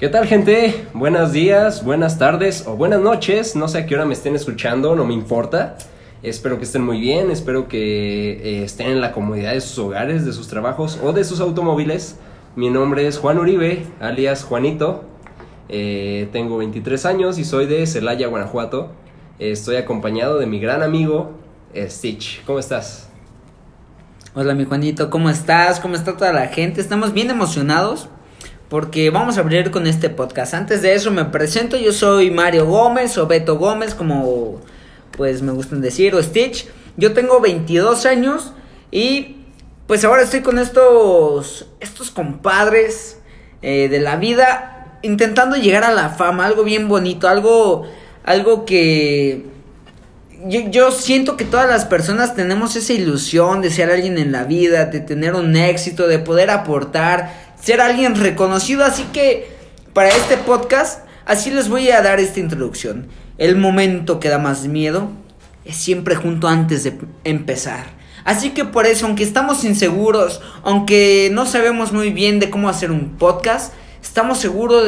¿Qué tal gente? Buenos días, buenas tardes o buenas noches. No sé a qué hora me estén escuchando, no me importa. Espero que estén muy bien, espero que eh, estén en la comodidad de sus hogares, de sus trabajos o de sus automóviles. Mi nombre es Juan Uribe, alias Juanito. Eh, tengo 23 años y soy de Celaya, Guanajuato. estoy acompañado de mi gran amigo Stitch. ¿Cómo estás? Hola mi Juanito, ¿cómo estás? ¿Cómo está toda la gente? Estamos bien emocionados porque vamos a abrir con este podcast. Antes de eso me presento, yo soy Mario Gómez o Beto Gómez, como pues me gustan decir, o Stitch. Yo tengo 22 años y pues ahora estoy con estos, estos compadres eh, de la vida intentando llegar a la fama, algo bien bonito, algo, algo que yo, yo, siento que todas las personas tenemos esa ilusión de ser alguien en la vida, de tener un éxito, de poder aportar, ser alguien reconocido. Así que para este podcast, así les voy a dar esta introducción. El momento que da más miedo es siempre junto antes de empezar. Así que por eso, aunque estamos inseguros, aunque no sabemos muy bien de cómo hacer un podcast, estamos seguros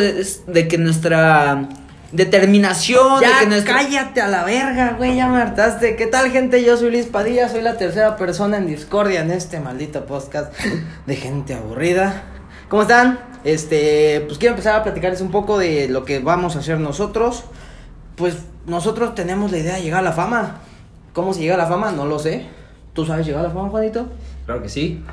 de, que nuestra determinación. Ya, de que cállate a la verga, güey, ya me hartaste. ¿Qué tal, gente? Yo soy Luis Padilla, soy la tercera persona en discordia en este maldito podcast de gente aburrida. ¿Cómo están? Este, pues quiero empezar a platicarles un poco de lo que vamos a hacer nosotros. Pues nosotros tenemos la idea de llegar a la fama. ¿Cómo se llega a la fama? No lo sé. ¿Tú sabes llegar a la fama, Juanito? Claro que sí.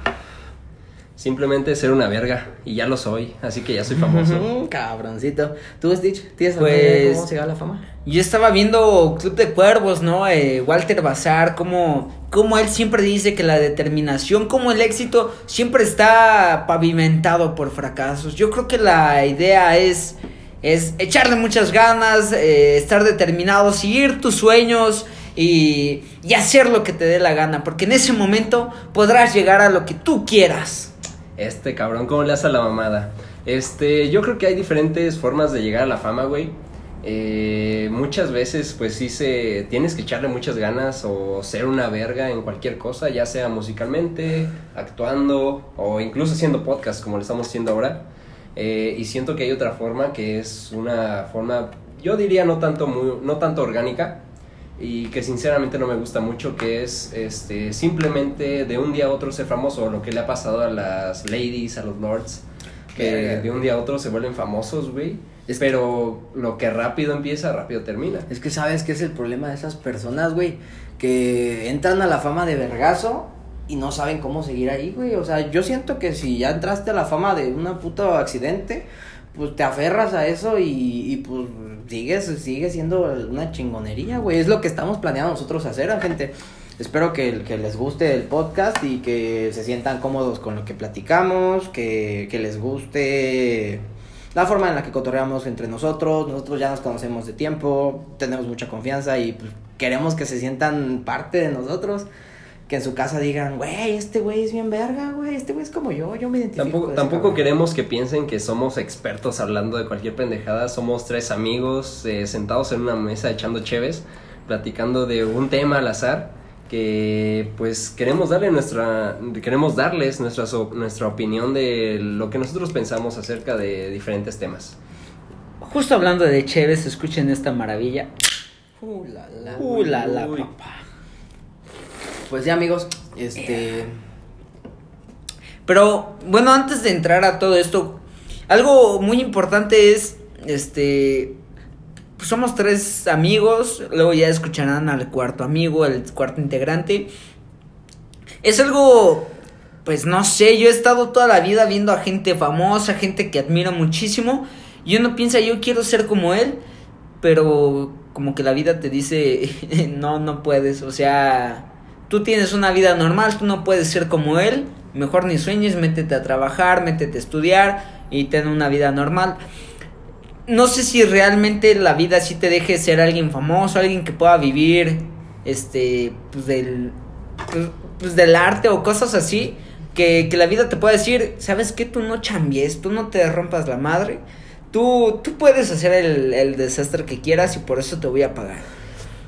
Simplemente ser una verga. Y ya lo soy. Así que ya soy famoso. Cabroncito. ¿Tú, Stitch? ¿Tienes pues, cómo se llega a la fama? Yo estaba viendo Club de Cuervos, ¿no? Eh, Walter Bazar, como como él siempre dice que la determinación, como el éxito, siempre está pavimentado por fracasos. Yo creo que la idea es, es echarle muchas ganas, eh, estar determinado, seguir tus sueños y, y hacer lo que te dé la gana, porque en ese momento podrás llegar a lo que tú quieras. Este cabrón, ¿cómo le hace la mamada? Este, yo creo que hay diferentes formas de llegar a la fama, güey. Eh, muchas veces pues sí se tienes que echarle muchas ganas o ser una verga en cualquier cosa, ya sea musicalmente, actuando o incluso haciendo podcast como lo estamos haciendo ahora. Eh, y siento que hay otra forma que es una forma, yo diría no tanto, muy, no tanto orgánica y que sinceramente no me gusta mucho, que es este, simplemente de un día a otro ser famoso, lo que le ha pasado a las ladies, a los lords, que de un día a otro se vuelven famosos, güey pero lo que rápido empieza, rápido termina. Es que sabes que es el problema de esas personas, güey, que entran a la fama de vergazo y no saben cómo seguir ahí, güey. O sea, yo siento que si ya entraste a la fama de una puta accidente, pues te aferras a eso y, y pues sigues, sigue siendo una chingonería, güey. Es lo que estamos planeando nosotros hacer, gente. Espero que, que, les guste el podcast y que se sientan cómodos con lo que platicamos, que, que les guste la forma en la que cotorreamos entre nosotros, nosotros ya nos conocemos de tiempo, tenemos mucha confianza y pues, queremos que se sientan parte de nosotros. Que en su casa digan, güey, este güey es bien verga, güey, este güey es como yo, yo me identifico. Tampoco, tampoco queremos que piensen que somos expertos hablando de cualquier pendejada. Somos tres amigos eh, sentados en una mesa echando cheves, platicando de un tema al azar que pues queremos darle nuestra queremos darles nuestra nuestra opinión de lo que nosotros pensamos acerca de diferentes temas. Justo hablando de Chévez, escuchen esta maravilla. Uh, la, la, uh, la, la papá. Pues ya, amigos, este Pero bueno, antes de entrar a todo esto, algo muy importante es este pues somos tres amigos, luego ya escucharán al cuarto amigo, al cuarto integrante. Es algo, pues no sé, yo he estado toda la vida viendo a gente famosa, gente que admiro muchísimo, y uno piensa, yo quiero ser como él, pero como que la vida te dice, no, no puedes, o sea, tú tienes una vida normal, tú no puedes ser como él, mejor ni sueñes, métete a trabajar, métete a estudiar y ten una vida normal no sé si realmente la vida sí te deje ser alguien famoso, alguien que pueda vivir, este, pues del, pues, pues del arte o cosas así, que, que, la vida te pueda decir, ¿sabes qué? Tú no chambies, tú no te rompas la madre, tú, tú puedes hacer el, el desastre que quieras y por eso te voy a pagar.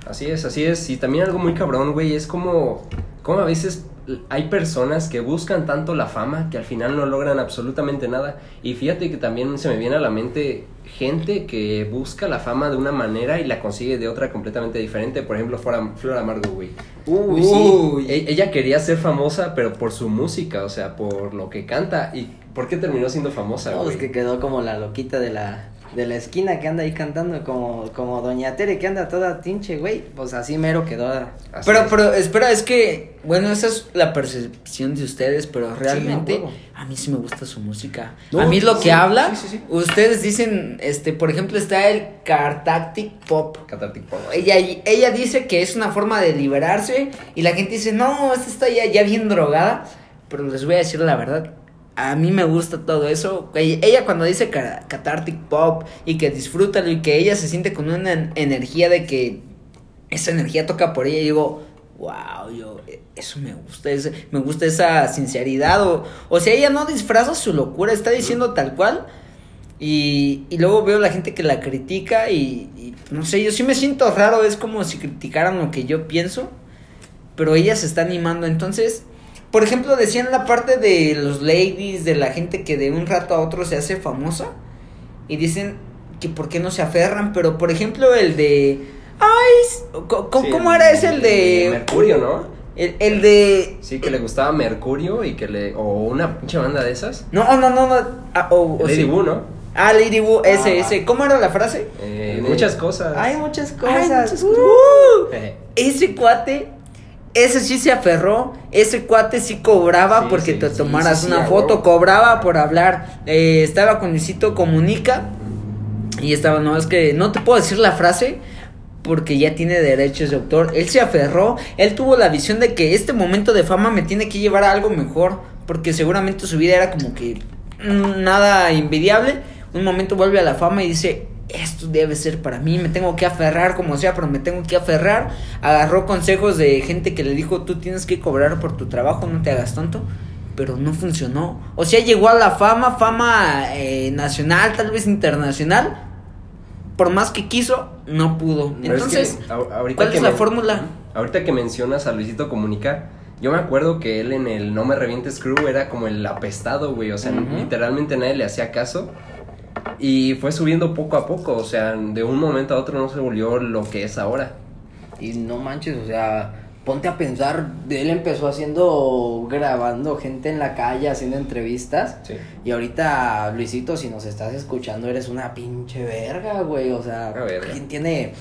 Así es, así es, y también algo muy cabrón, güey, es como, como a veces hay personas que buscan tanto la fama que al final no logran absolutamente nada. Y fíjate que también se me viene a la mente gente que busca la fama de una manera y la consigue de otra completamente diferente. Por ejemplo, Flora, Flora Amargo, güey. Uy, Uy. E- Ella quería ser famosa, pero por su música, o sea, por lo que canta. ¿Y por qué terminó siendo famosa, No, güey? es que quedó como la loquita de la, de la esquina que anda ahí cantando, como, como Doña Tere que anda toda tinche, güey. Pues así mero quedó. Así Pero, es. pero, espera, es que, bueno, esa es la percepción de ustedes, pero realmente a mí sí me gusta su música. No, a mí lo sí, que habla, sí, sí, sí. ustedes dicen, este, por ejemplo, está el Cartactic Pop. Pop. Ella, ella dice que es una forma de liberarse y la gente dice, no, esta está ya, ya bien drogada. Pero les voy a decir la verdad, a mí me gusta todo eso. Ella, cuando dice ca- cathartic pop y que disfrútalo y que ella se siente con una en- energía de que esa energía toca por ella, y digo, wow, yo, eh, eso me gusta, me gusta esa sinceridad. O, o sea, ella no disfraza su locura, está diciendo tal cual. Y, y luego veo la gente que la critica y, y no sé, yo sí me siento raro, es como si criticaran lo que yo pienso, pero ella se está animando. Entonces, por ejemplo, decían la parte de los ladies, de la gente que de un rato a otro se hace famosa y dicen que por qué no se aferran, pero por ejemplo el de... Ay, co- Sí, ¿cómo era ese el de... Mercurio, ¿no? El, el de... Sí, que le gustaba Mercurio y que le. O una pinche banda de esas. No, no, no, no. ah, o- o Lady sí. Wu, ¿no? Ah, Lady Wu, ese, Ah, ese. ¿Cómo era la frase? Eh, muchas cosas. Hay muchas Ay, cosas. muchas Uh. cosas. Eh, Ese cuate, ese sí se aferró, ese cuate sí cobraba Sí, porque sí, te tomaras sí, una foto, cobraba por hablar. Eh, estaba con Luisito Comunica y estaba, no, es que no te puedo decir la frase porque ya tiene derechos de autor. Él se aferró, él tuvo la visión de que este momento de fama me tiene que llevar a algo mejor porque seguramente su vida era como que mm, nada envidiable. Un momento vuelve a la fama y dice, esto debe ser para mí, me tengo que aferrar como sea, pero me tengo que aferrar. Agarró consejos de gente que le dijo, tú tienes que cobrar por tu trabajo, no te hagas tonto. Pero no funcionó. O sea, llegó a la fama, fama eh, nacional, tal vez internacional. Por más que quiso, no pudo. pero es que Entonces, ahorita ¿cuál que es la fórmula? Ahorita que mencionas a Luisito Comunica, yo me acuerdo que él en el No Me Revientes Crew era como el apestado, güey. O sea, literalmente nadie le hacía caso. Y fue subiendo poco a poco. O sea, de un momento a otro no se volvió lo que es ahora. Y no manches, o sea, ponte a pensar, él empezó haciendo, grabando gente en la calle, haciendo entrevistas. Sí. Y ahorita, Luisito, si nos estás escuchando, eres una pinche verga, güey. O sea. ¿quién tiene,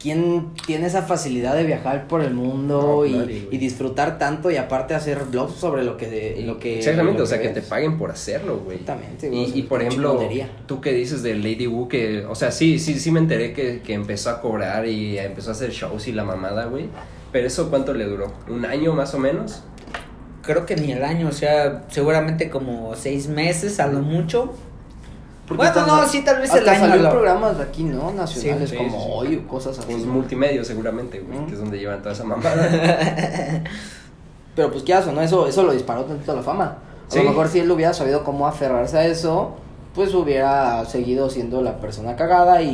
quién tiene esa facilidad de viajar por el mundo No, y, nadie, güey. y disfrutar tanto y aparte hacer vlogs sobre lo que, lo que Exactamente, lo o sea, que te paguen por hacerlo, güey. Exactamente, güey, o Y, por ejemplo, chingonería. tú que dices de Lady Wu, que, o sea, sí, sí, sí me enteré que, que empezó a cobrar y empezó a hacer shows y la mamada, güey. Pero eso, ¿cuánto le duró? ¿Un año más o menos? creo que ni el año, o sea, seguramente como seis meses a lo mucho. Porque Bueno, no, sí, tal vez el año salió lo- programas de aquí, ¿no? Nacionales, Sí, sí, como sí. hoy o cosas así. Pues multimedia seguramente, güey, Mm. que es donde llevan toda esa mamada. Pero pues qué o no, eso, eso lo disparó tanto a la fama. A Sí. lo mejor si él hubiera sabido cómo aferrarse a eso, pues hubiera seguido siendo la persona cagada y,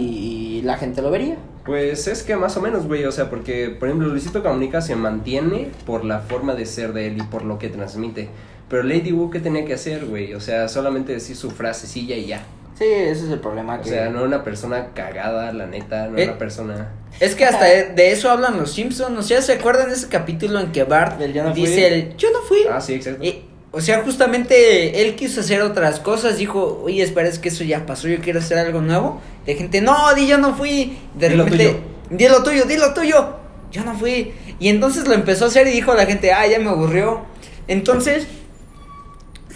y la gente lo vería. Pues es que más o menos, güey, o sea, porque, por ejemplo, Luisito Comunica se mantiene por la forma de ser de él y por lo que transmite. Pero Lady Wu, ¿qué tenía que hacer, güey? O sea, solamente decir su frasecilla y ya. Sí, ese es el problema. O que... sea, no era una persona cagada, la neta, no Eh. era una persona... Es que hasta de, de eso hablan los Simpsons. O sea, ¿se acuerdan de ese capítulo en que Bart Del yo no fui? dice el yo no fui? Ah, sí, exacto. Y, o sea, justamente él quiso hacer otras cosas. Dijo, oye, espera, es que eso ya pasó. Yo quiero hacer algo nuevo. De gente, no, di yo no fui. De Di lo repente, tuyo. di lo tuyo, di lo tuyo. Yo no fui. Y entonces lo empezó a hacer y dijo a la gente, ah, ya me aburrió. Entonces,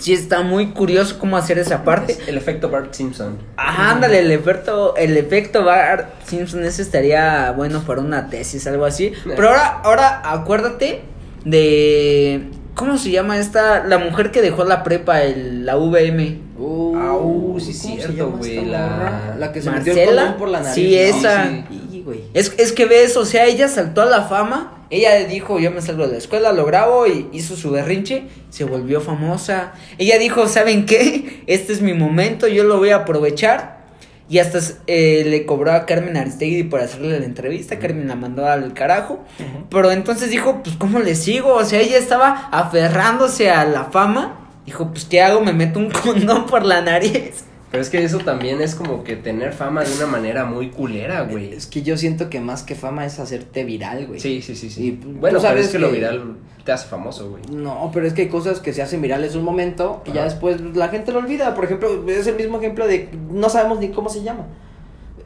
sí está muy curioso cómo hacer esa parte. Es el efecto Bart Simpson. Ajá, ándale, el efecto, el efecto Bart Simpson ese estaría bueno para una tesis, algo así. Pero ahora, ahora acuérdate de ¿cómo se llama esta? La mujer que dejó la prepa, el, la VM. Uh, Ah, uh, sí, ¿cómo se cierto, güey, la-? La que se metió el ¿Marcela? por la nariz. Sí, ¿no? esa. Sí, Y, güey. Es, es que ves, o sea, ella saltó a la fama. Ella dijo, yo me salgo de la escuela, lo grabo y hizo su berrinche, se volvió famosa. Ella dijo, ¿saben qué? Este es mi momento, yo lo voy a aprovechar. Y hasta eh, le cobró a Carmen Aristegui por hacerle la entrevista. Carmen la mandó al carajo. Pero entonces dijo, pues, ¿cómo le sigo? O sea, ella estaba aferrándose a la fama. Dijo, pues, ¿qué hago? Me meto un condón por la nariz. Pero es que eso también es como que tener fama de una manera muy culera, güey. Es que yo siento que más que fama es hacerte viral, güey. Sí, sí, sí, Y, sí. pues, bueno, tú pero sabes es que, lo viral te hace famoso, güey. No, pero es que hay cosas que se hacen virales un momento y ya después la gente lo olvida. Por ejemplo, es el mismo ejemplo de no sabemos ni cómo se llama.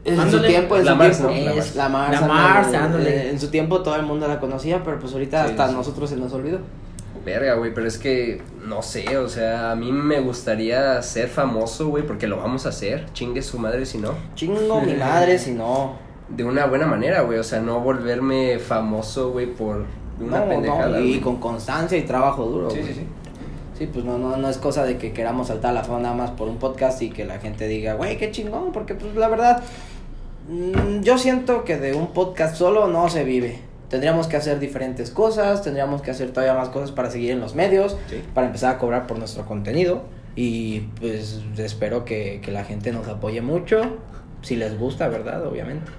En su tiempo, en La su Mars, tiempo. ¿no? La es Mars. la Mars, La. Mars, ándale. Eh, En su tiempo todo el mundo la conocía, pero pues ahorita Sí, hasta sí. nosotros se nos olvidó. Verga, güey, pero es que, no sé, o sea, a mí me gustaría ser famoso, güey, porque lo vamos a hacer, chingue su madre si no, Chingo mi madre si no. de una buena manera, güey, o sea, no volverme famoso, güey, por una No, pendejada. no, y con constancia y trabajo duro. Sí, güey. sí, sí. Sí, pues no, no, no es cosa de que queramos saltar a la fama nada más por un podcast y que la gente diga, güey, qué chingón, porque pues la verdad, mm, yo siento que de un podcast solo no se vive. Tendríamos que hacer diferentes cosas, tendríamos que hacer todavía más cosas para seguir en los medios, Sí. para empezar a cobrar por nuestro contenido. Y pues espero que, que la gente nos apoye mucho, si les gusta, ¿verdad? Obviamente.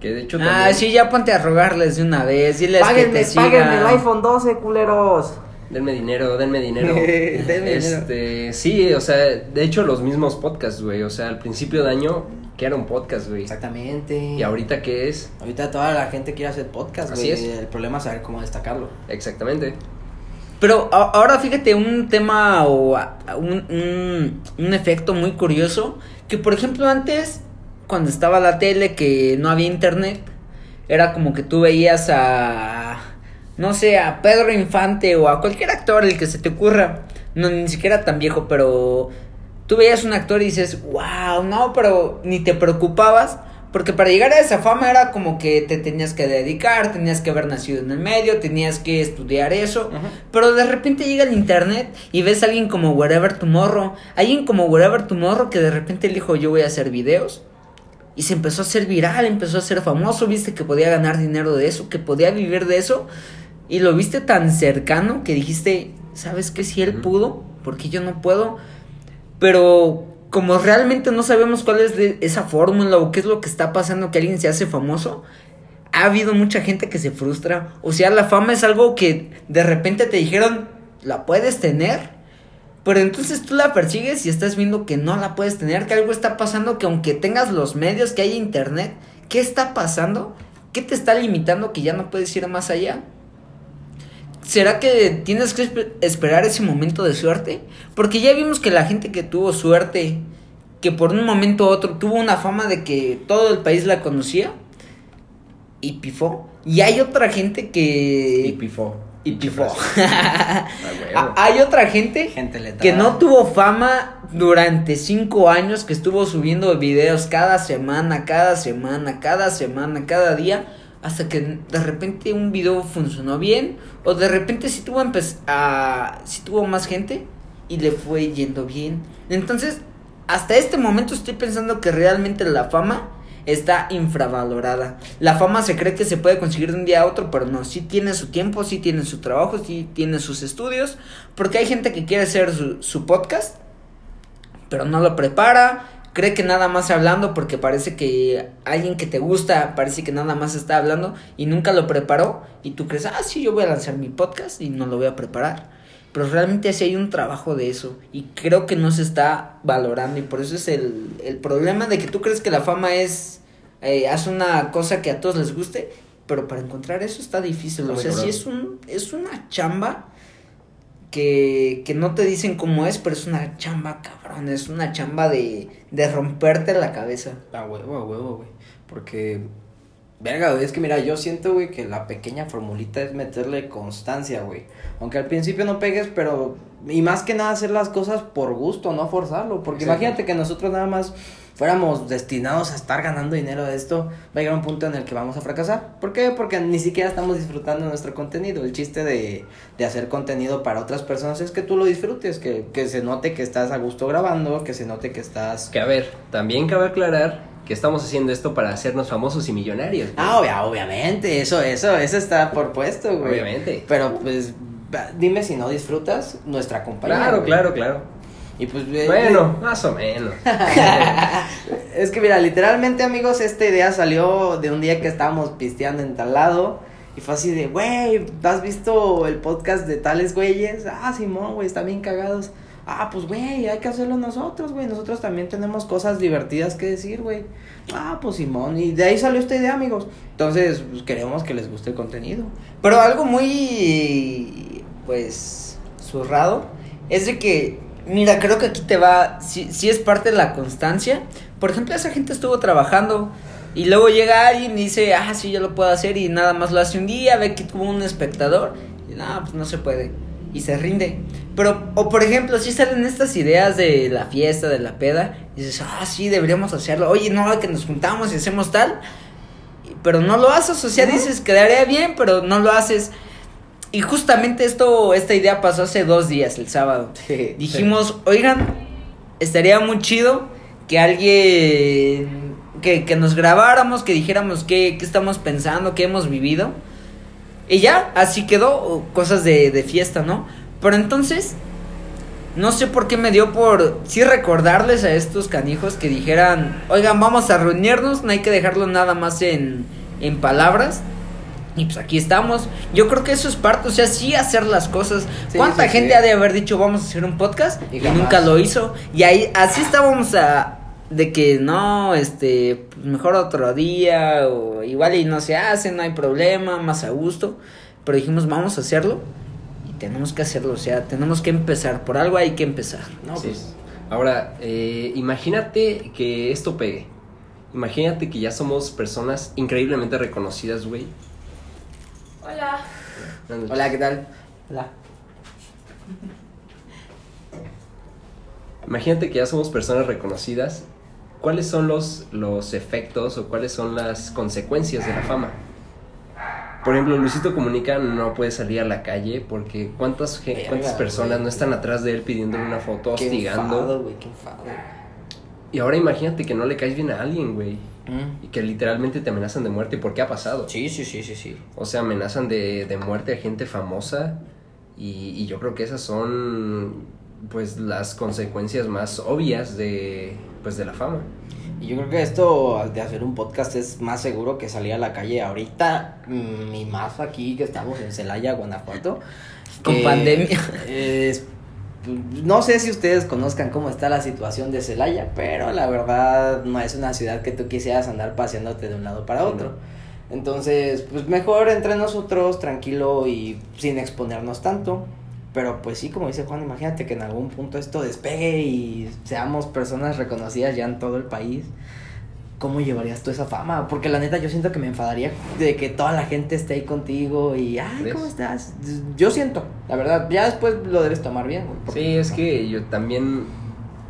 Que de hecho Ah, sí, ya ponte a rogarles de una vez. Diles que Páguenme, te sigan. páguenme el iPhone 12, culeros. denme dinero, denme dinero. Denme este, sí, o sea, de hecho los mismos podcasts, güey, o sea, al principio de año, que era un podcast, güey. Exactamente. Y ahorita, ¿qué es? Ahorita toda la gente quiere hacer podcast, Así güey. es. El problema es saber cómo destacarlo. Exactamente. Pero a- ahora fíjate un tema o a- un, un, un efecto muy curioso. Que por ejemplo antes, cuando estaba la tele, que no había internet, era como que tú veías a, no sé, a Pedro Infante o a cualquier actor, el que se te ocurra. No, ni siquiera tan viejo, pero tú veías un actor y dices, wow, no, pero ni te preocupabas. Porque para llegar a esa fama era como que te tenías que dedicar, tenías que haber nacido en el medio, tenías que estudiar eso. Pero de repente llega el internet y ves a alguien como Wherever Tomorrow. Alguien como Wherever Tomorrow que de repente él dijo yo voy a hacer videos. Y se empezó a hacer viral, empezó a ser famoso, viste que podía ganar dinero de eso, que podía vivir de eso. Y lo viste tan cercano que dijiste, ¿sabes qué? Si él pudo, porque yo no puedo. Pero como realmente no sabemos cuál es esa fórmula o qué es lo que está pasando que alguien se hace famoso, ha habido mucha gente que se frustra. O sea, la fama es algo que de repente te dijeron, la puedes tener. Pero entonces tú la persigues y estás viendo que no la puedes tener, que algo está pasando, que aunque tengas los medios, que haya internet, ¿qué está pasando? ¿Qué te está limitando que ya no puedes ir más allá? ¿Será que tienes que espe- esperar ese momento de suerte? Porque ya vimos que la gente que tuvo suerte, que por un momento u otro tuvo una fama de que todo el país la conocía y pifó. Y hay otra gente que... Y pifó. y pifó. Ah, hay otra gente Gente que no tuvo fama durante cinco años, que estuvo subiendo videos cada semana, cada semana, cada semana, cada día, hasta que de repente un video funcionó bien, o de repente sí tuvo, a- sí tuvo más gente y le fue yendo bien. Entonces, hasta este momento estoy pensando que realmente la fama está infravalorada. La fama se cree que se puede conseguir de un día a otro, pero no, sí tiene su tiempo, sí tiene su trabajo, sí tiene sus estudios, porque hay gente que quiere hacer su podcast, pero no lo prepara, cree que nada más hablando porque parece que alguien que te gusta parece que nada más está hablando y nunca lo preparó y tú crees, ah, sí, yo voy a lanzar mi podcast y no lo voy a preparar. Pero realmente sí hay un trabajo de eso y creo que no se está valorando y por eso es el, el problema de que tú crees que la fama es, eh, haz una cosa que a todos les guste, pero para encontrar eso está difícil. O sea, sí es, un, es una chamba que, que no te dicen cómo es, pero es una chamba, cabrón. Es una chamba de, de romperte la cabeza. A huevo, a huevo, güey. Porque, verga, güey, es que mira, yo siento, güey, que la pequeña formulita es meterle constancia, güey. Aunque al principio no pegues, pero. Y más que nada hacer las cosas por gusto, no forzarlo. Porque Exacto. imagínate que nosotros nada más fuéramos destinados a estar ganando dinero de esto, va a llegar un punto en el que vamos a fracasar. ¿Por qué? Porque ni siquiera estamos disfrutando nuestro contenido. El chiste de, de hacer contenido para otras personas es que tú lo disfrutes, que, que se note que estás a gusto grabando, que se note que estás Que a ver, también cabe aclarar que estamos haciendo esto para hacernos famosos y millonarios. güey. Ah, obvia- obviamente, eso, eso, eso está por puesto, güey. Obviamente. Pero pues, dime si no disfrutas nuestra compañía. Claro, güey. claro, claro. Y pues, eh, Bueno, más o menos. Es que mira, literalmente amigos, esta idea salió de un día que estábamos pisteando en tal lado. Y fue así de, güey, ¿has visto el podcast de tales güeyes? Ah, Simón, güey, están bien cagados. Ah, pues, güey, hay que hacerlo nosotros, güey. Nosotros también tenemos cosas divertidas que decir, güey. Ah, pues, Simón. Y de ahí salió esta idea, amigos. Entonces, pues, queremos que les guste el contenido. Pero algo muy, pues, zurrado es de que, mira, creo que aquí te va, si, si es parte de la constancia. Por ejemplo, esa gente estuvo trabajando y luego llega alguien y dice, ah, sí, yo lo puedo hacer y nada más lo hace un día, ve que tuvo un espectador y nada, pues no se puede y se rinde. Pero, o por ejemplo, si salen estas ideas de la fiesta, de la peda, y dices, ah, sí, deberíamos hacerlo. Oye, no, que nos juntamos y hacemos tal, pero no lo haces, o sea, dices, quedaría bien, pero no lo haces. Y justamente esto, esta idea pasó hace dos días, el sábado. Dijimos, oigan, estaría muy chido que alguien, que, que nos grabáramos, que dijéramos qué, qué estamos pensando, qué hemos vivido. Y ya, así quedó, cosas de, de fiesta, ¿no? Pero entonces, no sé por qué me dio por sí recordarles a estos canijos que dijeran, oigan, vamos a reunirnos, no hay que dejarlo nada más en, en palabras. Y pues aquí estamos. Yo creo que eso es parte, o sea, sí hacer las cosas. Sí, ¿Cuánta sí, gente sí. ha de haber dicho vamos a hacer un podcast Y y, nunca lo hizo? Y ahí así estábamos a de que no, este, pues mejor otro día o igual y no se hace, no hay problema, más a gusto. Pero dijimos, vamos a hacerlo y tenemos que hacerlo, o sea, tenemos que empezar, por algo hay que empezar. No, Sí. pues. Ahora, eh, imagínate que esto pegue. Imagínate que ya somos personas increíblemente reconocidas, güey. Hola. Hola, ¿qué tal? Hola. Imagínate que ya somos personas reconocidas. ¿Cuáles son los, los efectos o cuáles son las consecuencias de la fama? Por ejemplo, Luisito Comunica no puede salir a la calle porque ¿cuántas, cuántas personas no están atrás de él pidiéndole una foto, Qué hostigando? enfado, güey, qué enfado. Y ahora imagínate que no le caes bien a alguien, güey. Mm. Y que literalmente te amenazan de muerte. ¿Por qué ha pasado? Sí, sí, sí, sí, sí. O sea, amenazan de, de muerte a gente famosa. Y, y yo creo que esas son pues las consecuencias más obvias de pues de la fama. Y yo creo que esto de hacer un podcast es más seguro que salir a la calle ahorita, y más aquí que estamos en Celaya, Guanajuato. Con pandemia. es- no sé si ustedes conozcan cómo está la situación de Celaya, pero la verdad no es una ciudad que tú quisieras andar paseándote de un lado para otro. Entonces, pues mejor entre nosotros, tranquilo y sin exponernos tanto. Pero pues sí, como dice Juan, imagínate que en algún punto esto despegue y seamos personas reconocidas ya en todo el país. ¿Cómo llevarías tú esa fama? Porque la neta yo siento que me enfadaría de que toda la gente esté ahí contigo y, ay. ¿cómo estás? Yo siento, la verdad, ya después lo debes tomar bien. güey, Sí, es que yo también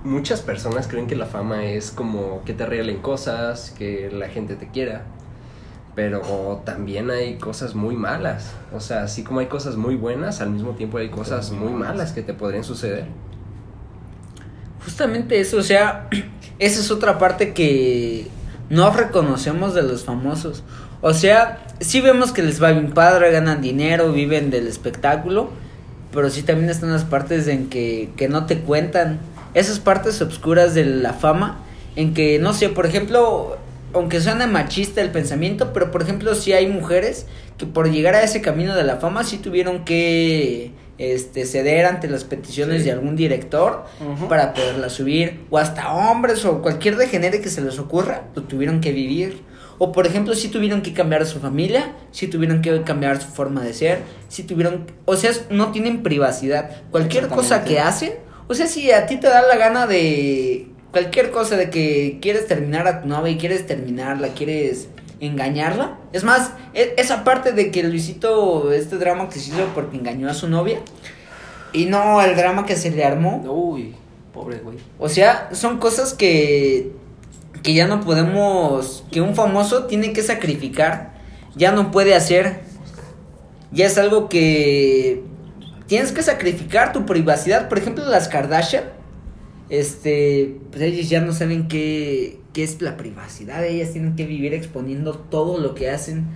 muchas personas creen que la fama es como que te regalen cosas, que la gente te quiera. Pero también hay cosas muy malas. O sea, así como hay cosas muy buenas, al mismo tiempo hay cosas muy malas que te podrían suceder. Justamente eso, o sea, esa es otra parte que no reconocemos de los famosos. O sea, sí vemos que les va bien padre, ganan dinero, viven del espectáculo, pero sí también están las partes en que, que no te cuentan. Esas partes obscuras de la fama, en que, no sé, por ejemplo, aunque suene machista el pensamiento, pero por ejemplo, sí hay mujeres que por llegar a ese camino de la fama sí tuvieron que este, ceder ante las peticiones Sí. de algún director para poderla subir, o hasta hombres o cualquier degenere que se les ocurra, lo tuvieron que vivir. O por ejemplo, si tuvieron que cambiar su familia, si tuvieron que cambiar su forma de ser, si tuvieron, o sea, no tienen privacidad. Cualquier cosa que hacen, o sea, si a ti te da la gana de cualquier cosa de que quieres terminar a tu novia y quieres terminarla, quieres engañarla. Es más, e- esa parte de que Luisito, este drama que se hizo porque engañó a su novia, y no el drama que se le armó, Uy, pobre güey. o sea, son cosas que, que ya no podemos, que un famoso tiene que sacrificar, ya no puede hacer. Ya es algo que tienes que sacrificar tu privacidad. Por ejemplo, las Kardashian, este, pues ellos ya no saben qué, qué es la privacidad. Ellas tienen que vivir exponiendo todo lo que hacen.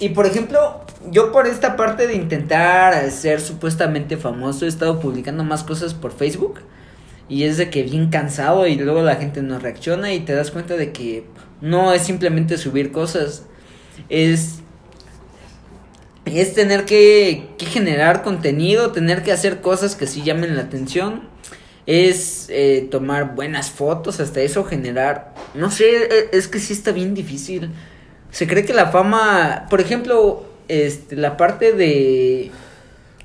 Y por ejemplo, yo por esta parte de intentar ser supuestamente famoso, he estado publicando más cosas por Facebook. y es de que bien cansado y luego la gente no reacciona y te das cuenta de que no es simplemente subir cosas, es es tener que, que generar contenido, tener que hacer cosas que sí llamen la atención, es eh, tomar buenas fotos, hasta eso generar, no sé, e- es que sí está bien difícil. Se cree que la fama, por ejemplo, este, la parte de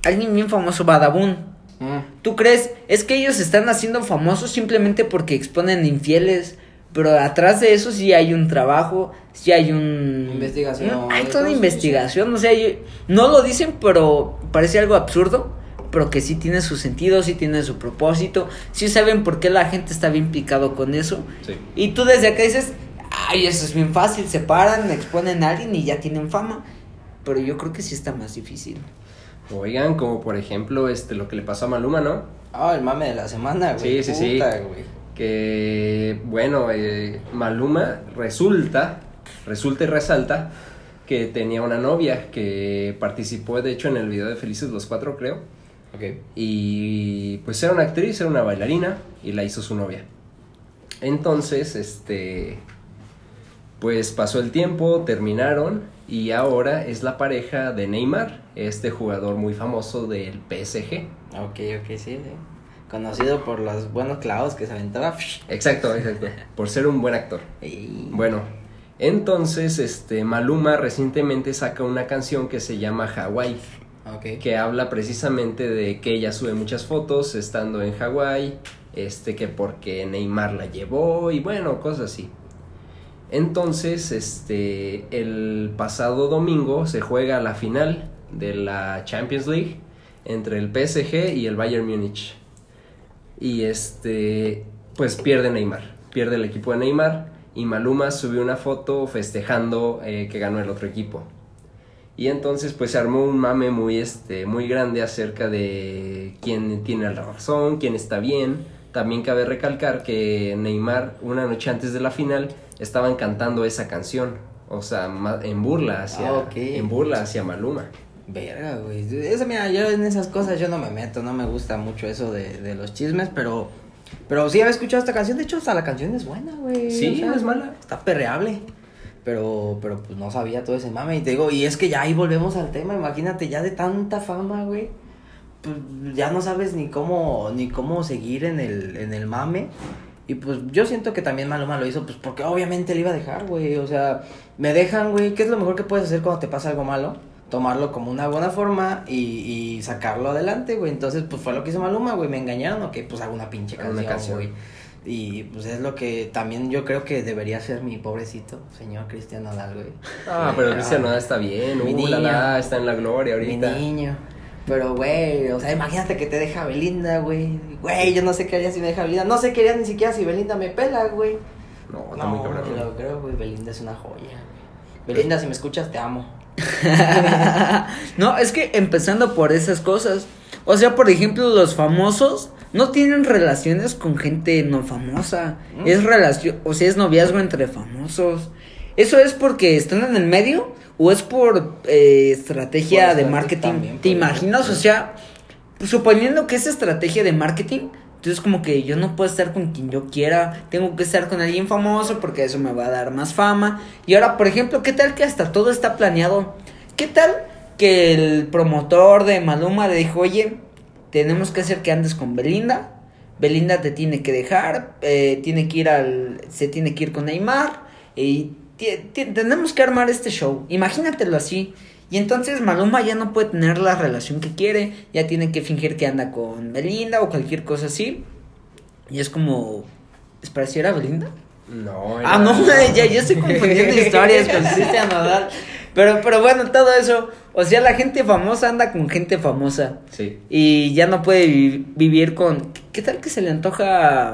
alguien bien famoso, Badabun. Mm. ¿Tú crees? Es que ellos están haciendo famosos simplemente porque exponen infieles. Pero atrás de eso sí hay un trabajo, sí hay un... Investigación, No, hay toda investigación, o sea, yo- no lo dicen, pero parece algo absurdo, pero que sí tiene su sentido, sí tiene su propósito, sí saben por qué la gente está bien picado con eso. Sí. Y tú desde acá dices, ay, eso es bien fácil, se paran, exponen a alguien y ya tienen fama. Pero yo creo que sí está más difícil. Oigan, como por ejemplo este lo que le pasó a Maluma, ¿no? Ah, el mame de la semana, güey. Sí, sí, sí. Puta, güey. Que, bueno, eh, Maluma resulta, resulta y resalta que tenía una novia que participó, de hecho, en el video de Felices los Cuatro, creo. Y pues era una actriz, era una bailarina y la hizo su novia. Entonces, este, pues pasó el tiempo, terminaron y ahora es la pareja de Neymar, este jugador muy famoso del PSG. Ok, ok, sí, sí. Conocido por los buenos clavos que se aventaba. Exacto, exacto, por ser un buen actor. Y... Bueno, entonces, este, Maluma recientemente saca una canción que se llama Hawaii, Ok. que habla precisamente de que ella sube muchas fotos estando en Hawái, este, que porque Neymar la llevó y bueno, cosas así. Entonces, este, el pasado domingo se juega la final de la Champions League entre el PSG y el Bayern Múnich. Y este, pues pierde Neymar, pierde el equipo de Neymar y Maluma subió una foto festejando eh, que ganó el otro equipo. Y entonces pues se armó un mame muy este muy grande acerca de quién tiene la razón, quién está bien. También cabe recalcar que Neymar una noche antes de la final estaban cantando esa canción, o sea, en burla hacia Ah, en burla hacia Maluma. Verga, güey. Eso, mira, yo en esas cosas yo no me meto, no me gusta mucho eso de, de los chismes, pero. Pero sí había escuchado esta canción, de hecho, hasta la canción es buena, güey. Sí, no es mala. Está perreable. Pero, pero pues no sabía todo ese mame. Y te digo, y es que ya ahí volvemos al tema, imagínate, ya de tanta fama, güey. Pues ya no sabes ni cómo, ni cómo seguir en el, en el mame. Y pues yo siento que también Maluma lo hizo, pues porque obviamente le iba a dejar, güey. O sea, me dejan, güey. ¿Qué es lo mejor que puedes hacer cuando te pasa algo malo? Tomarlo como una buena forma y, y sacarlo adelante, güey. Entonces, pues fue lo que hizo Maluma, güey. Me engañaron, ok, pues hago una pinche Hago una canción, canción. güey. Y pues es lo que también yo creo que debería ser mi pobrecito señor Cristian Nodal, güey. Ah, pero Cristian Nodal está bien, Mi uh, la, niño. la, está en la gloria ahorita. Mi niño. Pero, güey, o sea, imagínate que te deja Belinda, güey. Güey, yo no sé qué haría si me deja Belinda. No sé qué haría ni siquiera si Belinda me pela, güey. No, está muy cabrón. yo lo creo, güey. Belinda es una joya. güey. Belinda, si me escuchas, te amo. no, es que empezando por esas cosas. O sea, por ejemplo, los famosos no tienen relaciones con gente no famosa. ¿Mm? Es relación, o sea, es noviazgo entre famosos. ¿Eso es porque están en el medio o es por eh, estrategia Por de marketing? también, ¿Te imaginas? O sea, suponiendo que es estrategia de marketing, entonces como que yo no puedo estar con quien yo quiera, tengo que estar con alguien famoso porque eso me va a dar más fama. Y ahora, por ejemplo, ¿qué tal que hasta todo está planeado? ¿Qué tal que el promotor de Maluma le dijo, oye, tenemos que hacer que andes con Belinda? Belinda te tiene que dejar, eh, tiene que ir al, se tiene que ir con Neymar y tenemos que armar este show. Imagínatelo así. Y entonces Maluma ya no puede tener la relación que quiere, ya tiene que fingir que anda con Belinda o cualquier cosa así. Y es como, ¿espera si era Belinda? No, Ah, era- no, ya, ya estoy confundiendo historias con Cristian Nodal. Pero, pero bueno, todo eso. O sea, la gente famosa anda con gente famosa. Sí. Y ya no puede vi- vivir con. ¿Qué tal que se le antoja?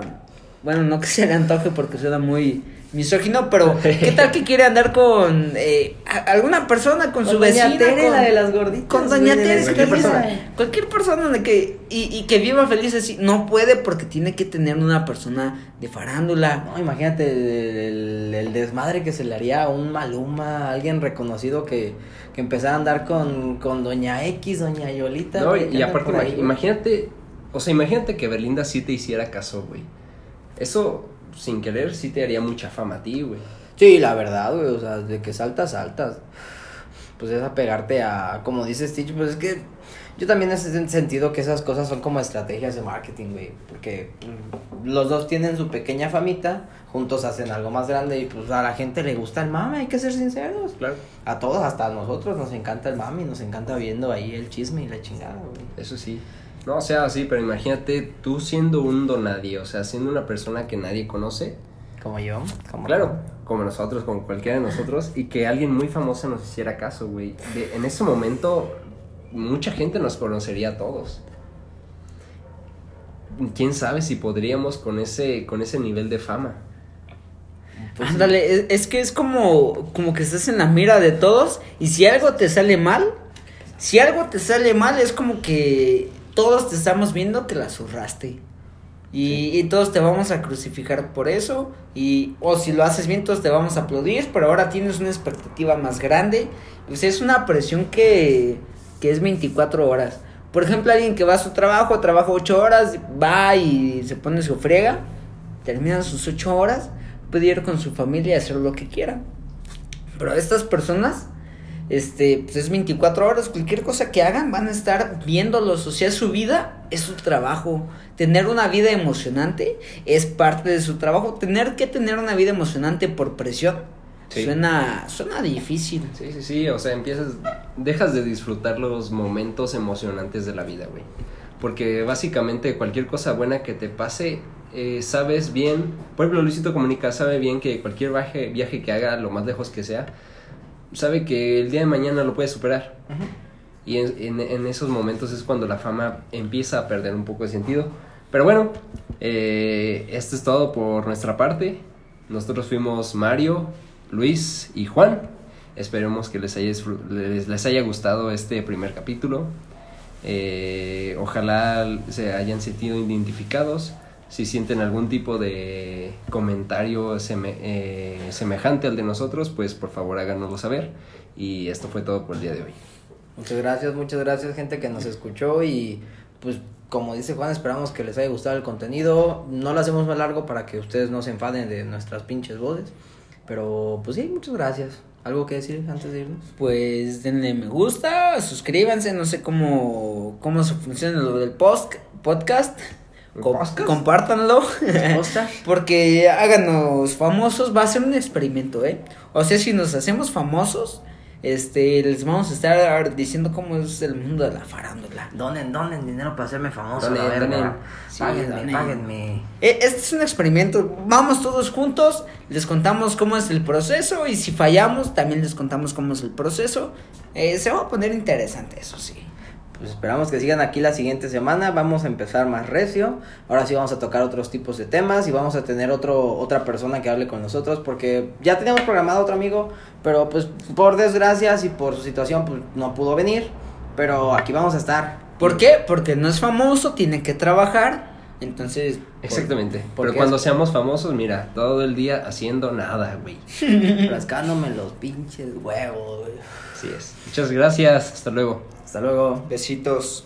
Bueno, no que se le antoje porque suena muy misógino, pero ¿qué tal que quiere andar con eh, alguna persona, con, Con su doña vecina? Tere, con, la de las gorditas, Con doña Tere, cualquier persona. Cualquier persona de que, y, y que viva feliz así. No puede porque tiene que tener una persona de farándula. No, imagínate el, el- el desmadre que se le haría a un Maluma, a alguien reconocido que, que empezara a andar con, con Doña X, Doña Yolita. No, y, aparte, imagínate O sea, imagínate que Belinda sí te hiciera caso, güey. Eso, sin querer, sí te haría mucha fama a ti, güey. Sí, la verdad, güey, o sea, de que saltas, saltas. Pues es apegarte a, como dice Stitch, pues es que yo también he sentido que esas cosas son como estrategias de marketing, güey. Porque los dos tienen su pequeña famita, juntos hacen algo más grande y pues a la gente le gusta el mame, hay que ser sinceros. Claro. A todos, hasta a nosotros, nos encanta el mame y nos encanta viendo ahí el chisme y la chingada, güey. Eso sí. No, o sea, sí, pero imagínate tú siendo un donadie, o sea, siendo una persona que nadie conoce. Como yo. Como Claro, como nosotros, como cualquiera de nosotros, y que alguien muy famoso nos hiciera caso, güey. En ese momento, mucha gente nos conocería a todos. Quién sabe si podríamos con ese, con ese nivel de fama. Pues, Ándale, es, es que es como, como que estás en la mira de todos y si algo te sale mal, si algo te sale mal es como que todos te estamos viendo que la zurraste. Y, y todos te vamos a crucificar por eso. Y, o si lo haces bien, todos te vamos a aplaudir. Pero ahora tienes una expectativa más grande. Pues es una presión que, que es 24 horas. Por ejemplo, alguien que va a su trabajo, trabaja 8 horas, va y se pone su friega, terminan sus 8 horas, puede ir con su familia y hacer lo que quiera. Pero estas personas, este, pues es 24 horas, cualquier cosa que hagan van a estar viéndolos, o sea, su vida es su trabajo. Tener una vida emocionante es parte de su trabajo. Tener que tener una vida emocionante por presión Sí. suena, suena difícil. Sí, sí, sí, o sea, empiezas, dejas de disfrutar los momentos emocionantes de la vida, güey. Porque básicamente cualquier cosa buena que te pase, eh, sabes bien, por ejemplo, Luisito Comunica sabe bien que cualquier viaje, viaje que haga, lo más lejos que sea, sabe que el día de mañana lo puede superar. Y en, en- en esos momentos es cuando la fama empieza a perder un poco de sentido. Pero bueno, eh, esto es todo por nuestra parte. Nosotros fuimos Mario, Luis y Juan. Esperemos que les haya, les, les haya gustado este primer capítulo. Eh, ojalá se hayan sentido identificados. Si sienten algún tipo de comentario seme- eh, semejante al de nosotros, pues por favor háganoslo saber. Y esto fue todo por el día de hoy. Muchas gracias, muchas gracias gente que nos escuchó y pues como dice Juan, esperamos que les haya gustado el contenido. No lo hacemos más largo para que ustedes no se enfaden de nuestras pinches voces. Pero pues sí, muchas gracias. ¿Algo que decir antes de irnos? Pues denle me gusta, suscríbanse, no sé cómo, cómo se funciona lo del post, podcast. Compártanlo. Porque háganos famosos, va a ser un experimento, ¿eh? O sea, si nos hacemos famosos, este, les vamos a estar diciendo cómo es el mundo de la farándula. Donen, donen dinero para hacerme famoso. Donen, la verga. donen. Sí, páguenme, donen. páguenme. Eh, Este es un experimento. Vamos todos juntos, les contamos cómo es el proceso y si fallamos, también les contamos cómo es el proceso. Eh, se va a poner interesante, eso sí. Pues esperamos que sigan aquí la siguiente semana. Vamos a empezar más recio. Ahora sí vamos a tocar otros tipos de temas y vamos a tener otro otra persona que hable con nosotros porque ya teníamos programado otro amigo, pero pues por desgracias y por su situación pues no pudo venir, pero aquí vamos a estar. ¿Por qué? Porque no es famoso, tiene que trabajar. Entonces, Exactamente. Pero cuando es- seamos famosos, mira, todo el día haciendo nada, güey. Rascándome los pinches huevos. güey. Así es. Muchas gracias. Hasta luego. Hasta luego. besitos.